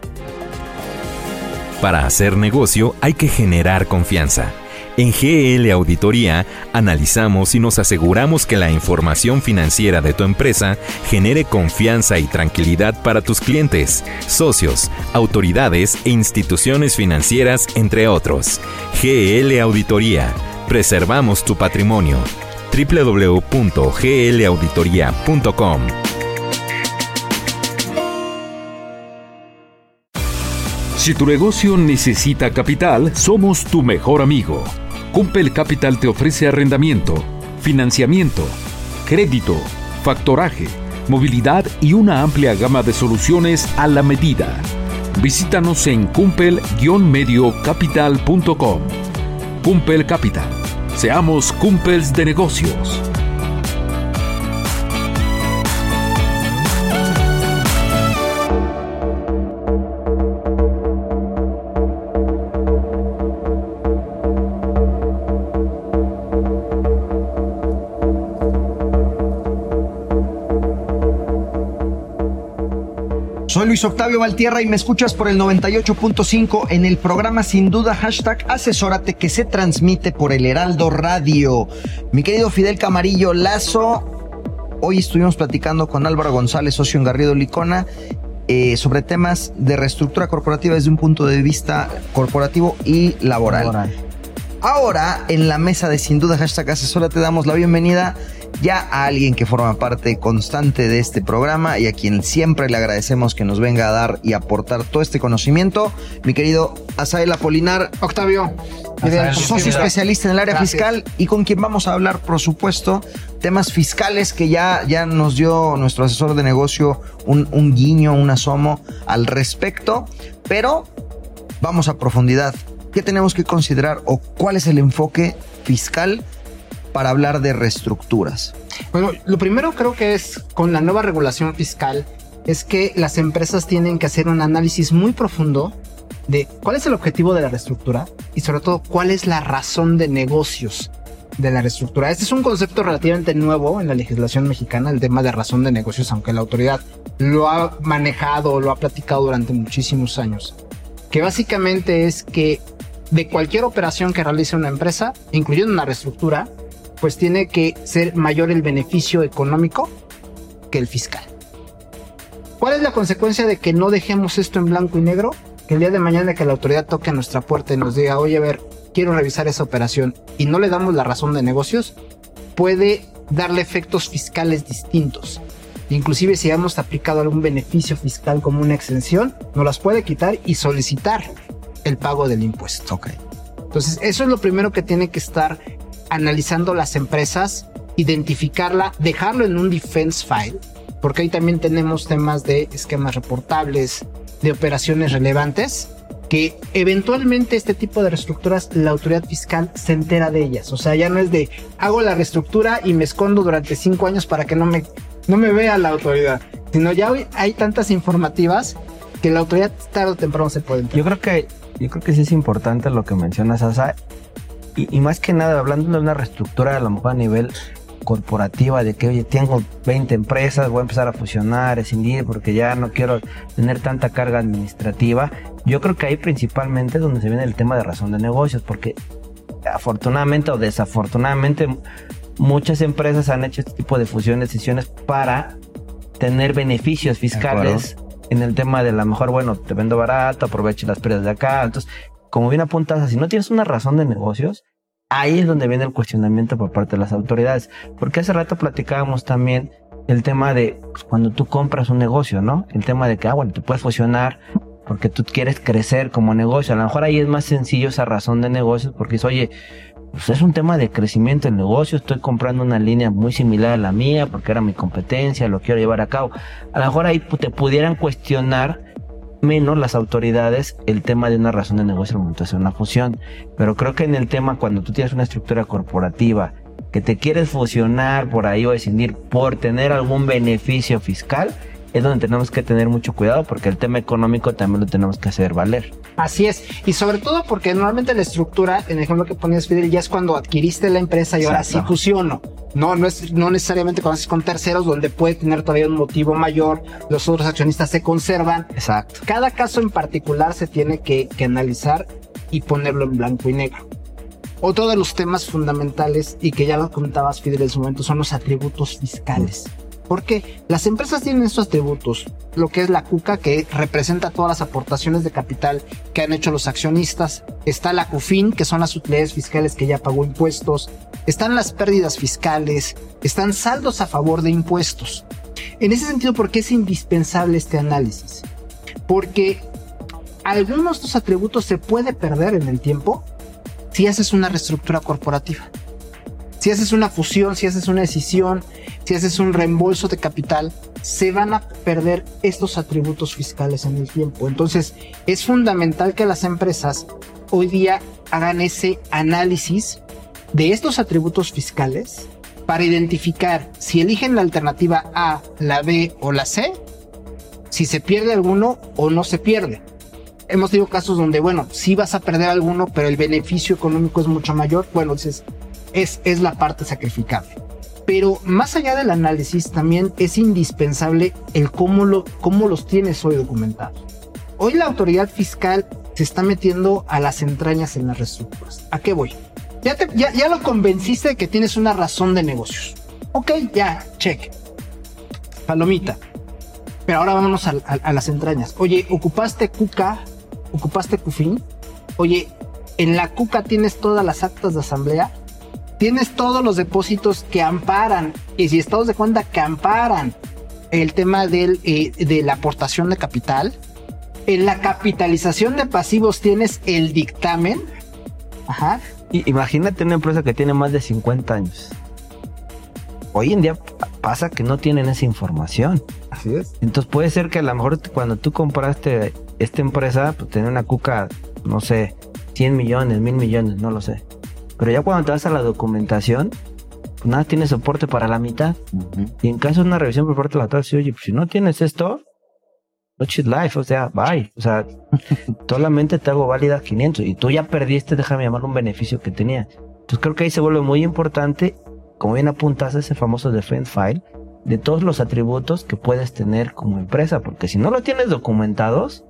Para hacer negocio hay que generar confianza. En GL Auditoría analizamos y nos aseguramos que la información financiera de tu empresa genere confianza y tranquilidad para tus clientes, socios, autoridades e instituciones financieras, entre otros. GL Auditoría. Preservamos tu patrimonio. www.glauditoría.com Si tu negocio necesita capital, somos tu mejor amigo. Cumpel Capital te ofrece arrendamiento, financiamiento, crédito, factoraje, movilidad y una amplia gama de soluciones a la medida. Visítanos en cumpel-mediocapital.com. Cumpel Capital. Seamos cumpels de negocios. Luis Octavio Valtierra y me escuchas por el 98.5 en el programa sin duda hashtag asesórate que se transmite por el Heraldo Radio. Mi querido Fidel Camarillo Lazo, hoy estuvimos platicando con Álvaro González, socio en Garrido Licona, eh, sobre temas de reestructura corporativa desde un punto de vista corporativo y laboral. laboral. Ahora, en la mesa de sin duda hashtag asesórate damos la bienvenida ya a alguien que forma parte constante de este programa y a quien siempre le agradecemos que nos venga a dar y aportar todo este conocimiento, mi querido Asael Apolinar. Octavio. socio especialista en el área fiscal y con quien vamos a hablar, por supuesto, temas fiscales que ya, ya nos dio nuestro asesor de negocio un, un guiño, un asomo al respecto, pero vamos a profundidad. ¿Qué tenemos que considerar o cuál es el enfoque fiscal para hablar de reestructuras? Bueno, lo primero creo que es con la nueva regulación fiscal es que las empresas tienen que hacer un análisis muy profundo de cuál es el objetivo de la reestructura y sobre todo cuál es la razón de negocios de la reestructura. Este es un concepto relativamente nuevo en la legislación mexicana, el tema de razón de negocios, aunque la autoridad lo ha manejado, lo ha platicado durante muchísimos años, que básicamente es que de cualquier operación que realice una empresa, incluyendo una reestructura, pues tiene que ser mayor el beneficio económico que el fiscal. ¿Cuál es la consecuencia de que no dejemos esto en blanco y negro? Que el día de mañana que la autoridad toque a nuestra puerta y nos diga, oye, a ver, quiero revisar esa operación y no le damos la razón de negocios, puede darle efectos fiscales distintos. Inclusive si hemos aplicado algún beneficio fiscal como una exención, nos las puede quitar y solicitar el pago del impuesto. Ok. Entonces, eso es lo primero que tiene que estar analizando las empresas, identificarla, dejarlo en un defense file, porque ahí también tenemos temas de esquemas reportables, de operaciones relevantes, que eventualmente este tipo de reestructuras la autoridad fiscal se entera de ellas. O sea, ya no es de hago la reestructura y me escondo durante cinco años para que no me, no me vea la autoridad, sino ya hay tantas informativas que la autoridad tarde o temprano se puede enterar. Yo creo que, yo creo que sí es importante lo que mencionas, Asa, y, más que nada, hablando de una reestructura a lo mejor a nivel corporativa, de que, oye, tengo 20 empresas, voy a empezar a fusionar, escindir, porque ya no quiero tener tanta carga administrativa. Yo creo que ahí principalmente es donde se viene el tema de razón de negocios, porque afortunadamente o desafortunadamente muchas empresas han hecho este tipo de fusiones, decisiones para tener beneficios fiscales en el tema de la mejor, bueno, te vendo barato, aprovecho las pérdidas de acá. Entonces, como bien apuntas, si no tienes una razón de negocios, ahí es donde viene el cuestionamiento por parte de las autoridades. Porque hace rato platicábamos también el tema de pues, cuando tú compras un negocio, ¿no? El tema de que, ah, bueno, tú puedes fusionar porque tú quieres crecer como negocio. A lo mejor ahí es más sencillo esa razón de negocios porque es, oye, pues es un tema de crecimiento del negocio, estoy comprando una línea muy similar a la mía porque era mi competencia, lo quiero llevar a cabo. A lo mejor ahí te pudieran cuestionar menos las autoridades el tema de una razón de negocio al momento de hacer una fusión. Pero creo que en el tema cuando tú tienes una estructura corporativa que te quieres fusionar por ahí o decidir por tener algún beneficio fiscal, es donde tenemos que tener mucho cuidado porque el tema económico también lo tenemos que hacer valer. Así es, y sobre todo porque normalmente la estructura, en el ejemplo que ponías Fidel, ya es cuando adquiriste la empresa y ahora sí Exacto. fusiono. No, no es no necesariamente cuando haces con terceros donde puede tener todavía un motivo mayor, los otros accionistas se conservan. Exacto. Cada caso en particular se tiene que, que analizar y ponerlo en blanco y negro. Otro de los temas fundamentales y que ya lo comentabas Fidel en su momento son los atributos fiscales. Porque las empresas tienen estos atributos, lo que es la CUCA, que representa todas las aportaciones de capital que han hecho los accionistas. Está la CUFIN, que son las utilidades fiscales que ya pagó impuestos. Están las pérdidas fiscales. Están saldos a favor de impuestos. En ese sentido, ¿por qué es indispensable este análisis? Porque algunos de estos atributos se puede perder en el tiempo si haces una reestructura corporativa. Si haces una fusión, si haces una decisión, si haces un reembolso de capital, se van a perder estos atributos fiscales en el tiempo. Entonces, es fundamental que las empresas hoy día hagan ese análisis de estos atributos fiscales para identificar si eligen la alternativa A, la B o la C, si se pierde alguno o no se pierde. Hemos tenido casos donde, bueno, sí vas a perder alguno, pero el beneficio económico es mucho mayor. Bueno, entonces es, es la parte sacrificable. Pero más allá del análisis, también es indispensable el cómo, lo, cómo los tienes hoy documentados. Hoy la autoridad fiscal se está metiendo a las entrañas en las reestructuras. ¿A qué voy? Ya, ya, ya lo convenciste de que tienes una razón de negocios. Ok, ya, check. Palomita. Pero ahora vámonos a las entrañas. Oye, ¿ocupaste Cuca? ¿Ocupaste Cufin? Oye, ¿en la Cuca tienes todas las actas de asamblea? ¿Tienes todos los depósitos que amparan? Y si estados de cuenta que amparan el tema del, eh, de la aportación de capital. En la capitalización de pasivos tienes el dictamen. Ajá. Y imagínate una empresa que tiene más de 50 años. Hoy en día pasa que no tienen esa información. Así es. Entonces puede ser que a lo mejor cuando tú compraste esta empresa, pues tenía una cuca, no sé, 100 millones, 1000 millones, no lo sé. Pero ya cuando te vas a la documentación, pues nada tiene soporte para la mitad. Y en caso de una revisión por parte de la autoridad, oye, pues si no tienes esto, no shit life, o sea, bye. O sea, solamente te hago válida 500 y tú ya perdiste, déjame llamar un beneficio que tenía. Entonces creo que ahí se vuelve muy importante, como bien apuntas, ese famoso defense file, de todos los atributos que puedes tener como empresa, porque si no lo tienes documentados,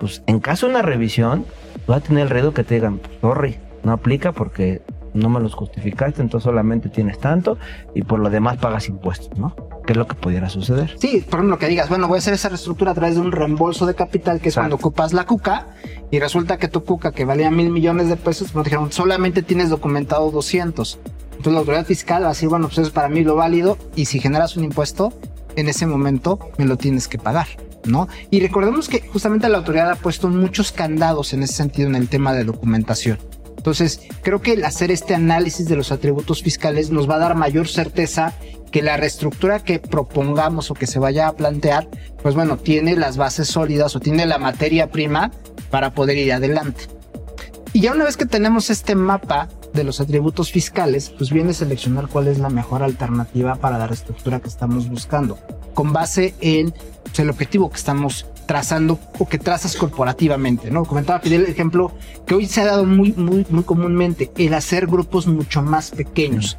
pues en caso de una revisión, va a tener el riesgo que te digan, sorry, no aplica porque no me los justificaste, entonces solamente tienes tanto y por lo demás pagas impuestos, ¿no? Que es lo que pudiera suceder. Sí, por ejemplo, que digas, bueno, voy a hacer esa reestructura a través de un reembolso de capital, que es cuando ocupas la cuca, y resulta que tu cuca, que valía mil millones de pesos, me dijeron, solamente tienes documentado 200. Entonces la autoridad fiscal va a decir, bueno, pues eso es para mí lo válido, y si generas un impuesto, en ese momento me lo tienes que pagar, ¿no? Y recordemos que justamente la autoridad ha puesto muchos candados en ese sentido en el tema de documentación. Entonces, creo que hacer este análisis de los atributos fiscales nos va a dar mayor certeza que la reestructura que propongamos o que se vaya a plantear, pues bueno, tiene las bases sólidas o tiene la materia prima para poder ir adelante. Y ya una vez que tenemos este mapa de los atributos fiscales, pues viene a seleccionar cuál es la mejor alternativa para la reestructura que estamos buscando, con base en pues, el objetivo que estamos trazando o que trazas corporativamente, ¿no? Comentaba Fidel el ejemplo que hoy se ha dado muy, muy, muy comúnmente, el hacer grupos mucho más pequeños.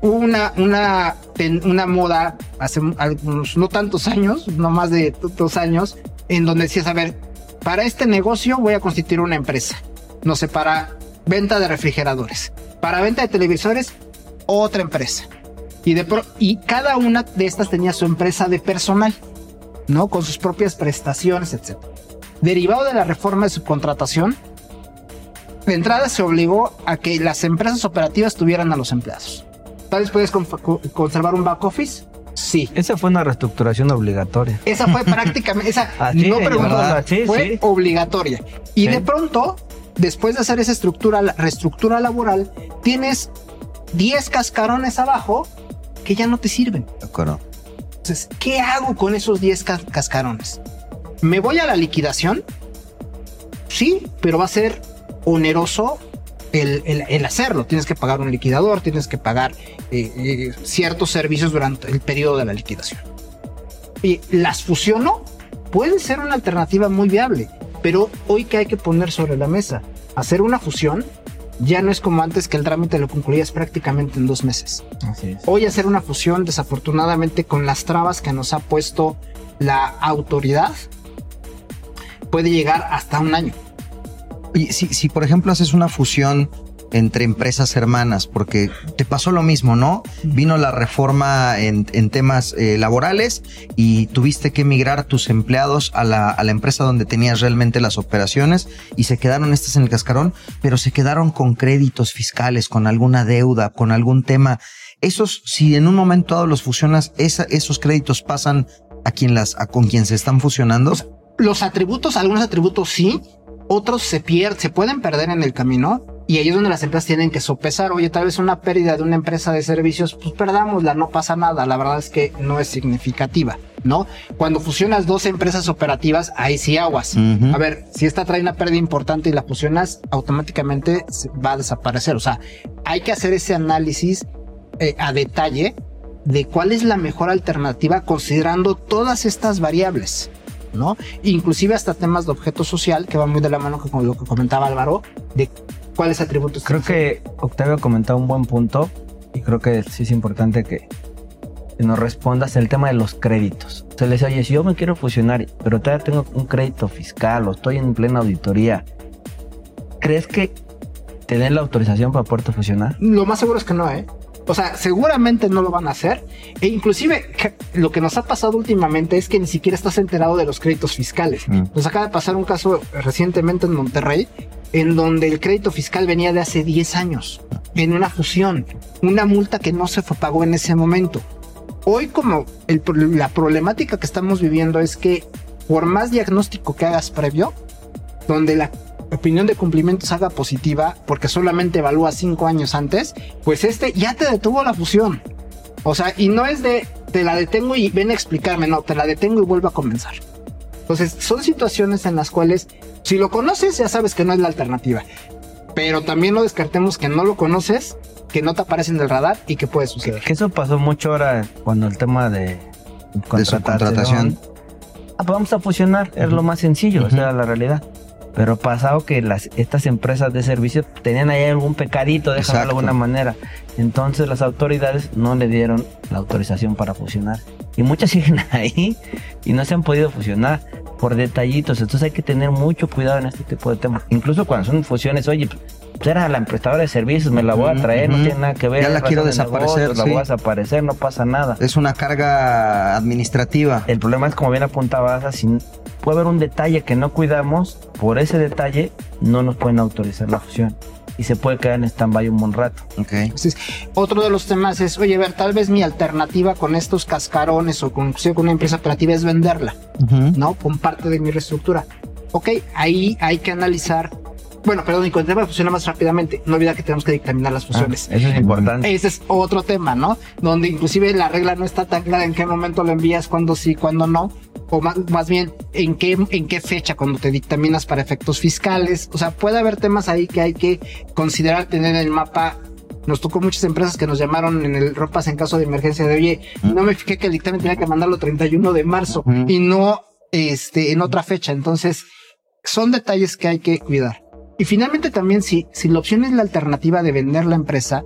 Una, una, una moda hace algunos, no tantos años, no más de dos años, en donde decías, a ver, para este negocio voy a constituir una empresa. No sé, para venta de refrigeradores. Para venta de televisores, otra empresa. Y, de pro- y cada una de estas tenía su empresa de personal, ¿no? Con sus propias prestaciones, etc. Derivado de la reforma de subcontratación, de entrada se obligó a que las empresas operativas tuvieran a los empleados. Tal vez puedes con- co- conservar un back office. Sí. Esa fue una reestructuración obligatoria. Esa fue prácticamente, esa Así, no sí, fue sí. obligatoria. Y Sí. de pronto, después de hacer esa estructura, la reestructura laboral, tienes 10 cascarones abajo que ya no te sirven. De acuerdo. Entonces, ¿qué hago con esos 10 ca- cascarones? ¿Me voy a la liquidación? Sí, pero va a ser oneroso el, hacerlo. Tienes que pagar un liquidador, tienes que pagar eh, eh, ciertos servicios durante el periodo de la liquidación. oye, las fusiono, puede ser una alternativa muy viable, pero hoy que hay que poner sobre la mesa, hacer una fusión ya no es como antes que el trámite lo concluías prácticamente en dos meses. Así es. Hoy hacer una fusión, desafortunadamente, con las trabas que nos ha puesto la autoridad, puede llegar hasta un año. Oye, si, si por ejemplo haces una fusión entre empresas hermanas, porque te pasó lo mismo, ¿no? Vino la reforma en, en temas eh, laborales y tuviste que migrar tus empleados a la, a la empresa donde tenías realmente las operaciones y se quedaron estas en el cascarón, pero se quedaron con créditos fiscales, con alguna deuda, con algún tema. Esos, si en un momento dado los fusionas, esa- esos créditos pasan a quien las, a con quien se están fusionando. Los atributos, algunos atributos sí, otros se pierden, se pueden perder en el camino. Y ahí es donde las empresas tienen que sopesar. Oye, tal vez una pérdida de una empresa de servicios, pues perdámosla, no pasa nada. La verdad es que no es significativa, ¿no? Cuando fusionas dos empresas operativas, ahí sí aguas. Ujú. A ver, si esta trae una pérdida importante y la fusionas, automáticamente va a desaparecer. O sea, hay que hacer ese análisis eh, a detalle de cuál es la mejor alternativa considerando todas estas variables. ¿no? Inclusive hasta temas de objeto social que va muy de la mano con lo que comentaba Álvaro, de cuáles atributos. Creo que Octavio comentaba un buen punto y creo que sí es importante que, nos respondas el tema de los créditos. Se le dice, oye, si yo me quiero fusionar, pero todavía tengo un crédito fiscal o estoy en plena auditoría, ¿crees que te den la autorización para poder fusionar? Lo más seguro es que no, ¿eh? O sea, seguramente no lo van a hacer. E inclusive lo que nos ha pasado últimamente es que ni siquiera estás enterado de los créditos fiscales. Mm. Nos acaba de pasar un caso recientemente en Monterrey, en donde el crédito fiscal venía de hace 10 años, en una fusión, una multa que no se pagó en ese momento. Hoy como la problemática que estamos viviendo es que por más diagnóstico que hagas previo, donde la opinión de cumplimiento se haga positiva porque solamente evalúa cinco años antes, pues este ya te detuvo la fusión. O sea, y no es de te la detengo y ven a explicarme, no, te la detengo y vuelvo a comenzar. Entonces, son situaciones en las cuales, si lo conoces, ya sabes que no es la alternativa. Pero también no descartemos que no lo conoces, que no te aparece en el radar y que puede suceder. Que eso pasó mucho ahora cuando el tema de subcontratación. Ah, pues vamos a fusionar, es lo más sencillo, o sea, la realidad. Pero pasado que las, estas empresas de servicios tenían ahí algún pecadito, déjalo de alguna manera. Entonces las autoridades no le dieron la autorización para fusionar. Y muchas siguen ahí y no se han podido fusionar por detallitos. Entonces hay que tener mucho cuidado en este tipo de temas. Incluso cuando son fusiones, oye, pues era la prestadora de servicios, me la voy a traer, no tiene nada que ver. Ya la quiero desaparecer, negocios, La sí. voy a desaparecer, no pasa nada. Es una carga administrativa. El problema es, como bien apuntaba Asa, si puede haber un detalle que no cuidamos, por ese detalle no nos pueden autorizar la fusión. Y se puede quedar en stand-by un buen rato. Entonces, otro de los temas es, oye, a ver, tal vez mi alternativa con estos cascarones o con, con una empresa operativa es venderla, ¿no? Con parte de mi reestructura. Ok, ahí hay que analizar. Bueno, perdón, y con el tema de fusión más rápidamente, no olvida que tenemos que dictaminar las. Ah, eso es importante. Ese es otro tema, ¿no? Donde inclusive la regla no está tan clara en qué momento lo envías, cuándo sí, cuándo no. O más, más bien, en qué, en qué fecha, cuando te dictaminas para efectos fiscales. O sea, puede haber temas ahí que hay que considerar tener en el mapa. Nos tocó muchas empresas que nos llamaron en el ropas en caso de emergencia de, oye, no me fijé que el dictamen tenía que mandarlo 31 de marzo y no este, en otra fecha. Entonces, son detalles que hay que cuidar. Y finalmente también si, si la opción es la alternativa de vender la empresa,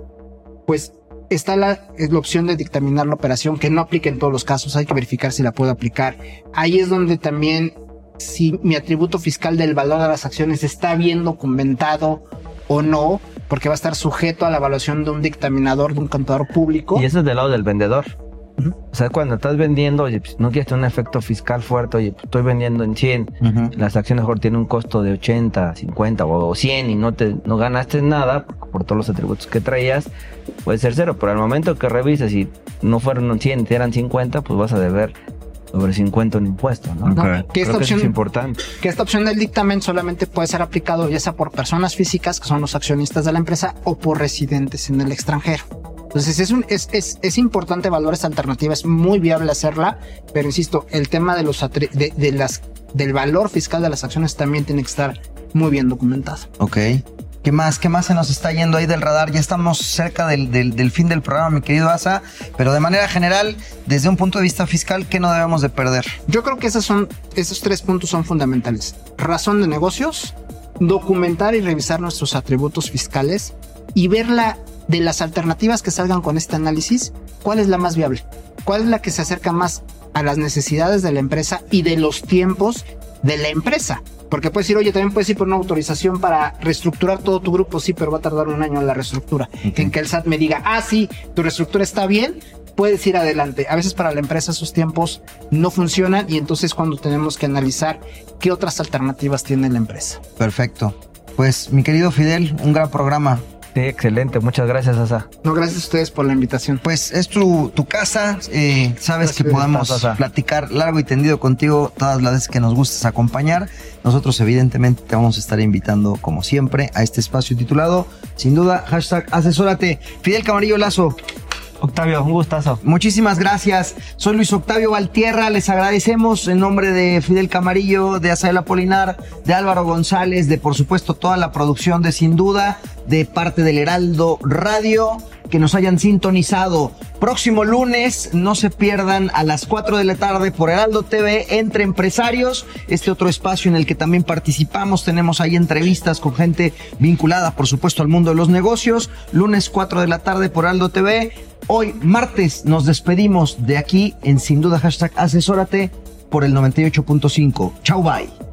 pues está la, es la opción de dictaminar la operación que no aplica en todos los casos, hay que verificar si la puedo aplicar. Ahí es donde también si mi atributo fiscal del valor de las acciones está bien documentado o no, porque va a estar sujeto a la evaluación de un dictaminador, de un contador público. Y eso es del lado del vendedor. O sea, cuando estás vendiendo, oye, pues, no quieres tener un efecto fiscal fuerte, oye, pues, estoy vendiendo en 100, las acciones mejor tienen un costo de 80, 50 o 100 y no te no ganaste nada por todos los atributos que traías, puede ser cero, pero al momento que revisas y no fueron 100, te eran 50, pues vas a deber sobre 50 un impuesto, ¿no? No, Creo que esta eso opción- es importante. que esta opción del dictamen solamente puede ser aplicado ya sea por personas físicas, que son los accionistas de la empresa, o por residentes en el extranjero. Entonces es, un, es, es, es importante evaluar esta alternativa, es muy viable hacerla, pero insisto, el tema de los de, de las del valor fiscal de las acciones también tiene que estar muy bien documentado. Ok. ¿Qué más? ¿Qué más se nos está yendo ahí del radar? Ya estamos cerca del, del- del fin del programa, mi querido Asa, pero de manera general, desde un punto de vista fiscal, ¿qué no debemos de perder? Yo creo que esos son, esos tres puntos son fundamentales. Razón de negocios, documentar y revisar nuestros atributos fiscales y ver la, de las alternativas que salgan con este análisis, cuál es la más viable, cuál es la que se acerca más a las necesidades de la empresa y de los tiempos de la empresa. Porque puedes decir, oye, también puedes ir por una autorización para reestructurar todo tu grupo, sí, pero va a tardar un año en la reestructura. En que el SAT me diga, ah, sí, tu reestructura está bien, puedes ir adelante. A veces para la empresa esos tiempos no funcionan y entonces cuando tenemos que analizar qué otras alternativas tiene la empresa. Perfecto. Pues, mi querido Fidel, un gran programa. Sí, excelente. Muchas gracias, Asa. No, gracias a ustedes por la invitación. Pues es tu, tu casa, eh, sabes Gracias, que podemos platicar largo y tendido contigo todas las veces que nos gustes acompañar. Nosotros evidentemente te vamos a estar invitando como siempre a este espacio titulado, sin duda, hashtag asesórate. Fidel Camarillo Lazo, Octavio, un gustazo. Muchísimas gracias. Soy Luis Octavio Valtierra. Les agradecemos en nombre de Fidel Camarillo, de Asael Apolinar, de Álvaro González, de por supuesto toda la producción de Sin Duda, de parte del Heraldo Radio, que nos hayan sintonizado. Próximo lunes, no se pierdan a las 4 de la tarde por Heraldo TV entre empresarios, este otro espacio en el que también participamos. Tenemos ahí entrevistas con gente vinculada, por supuesto, al mundo de los negocios. Lunes 4 de la tarde por Heraldo TV. Hoy, martes, nos despedimos de aquí en Sin Duda Hashtag Asesórate por el 98.5. Chau, bye.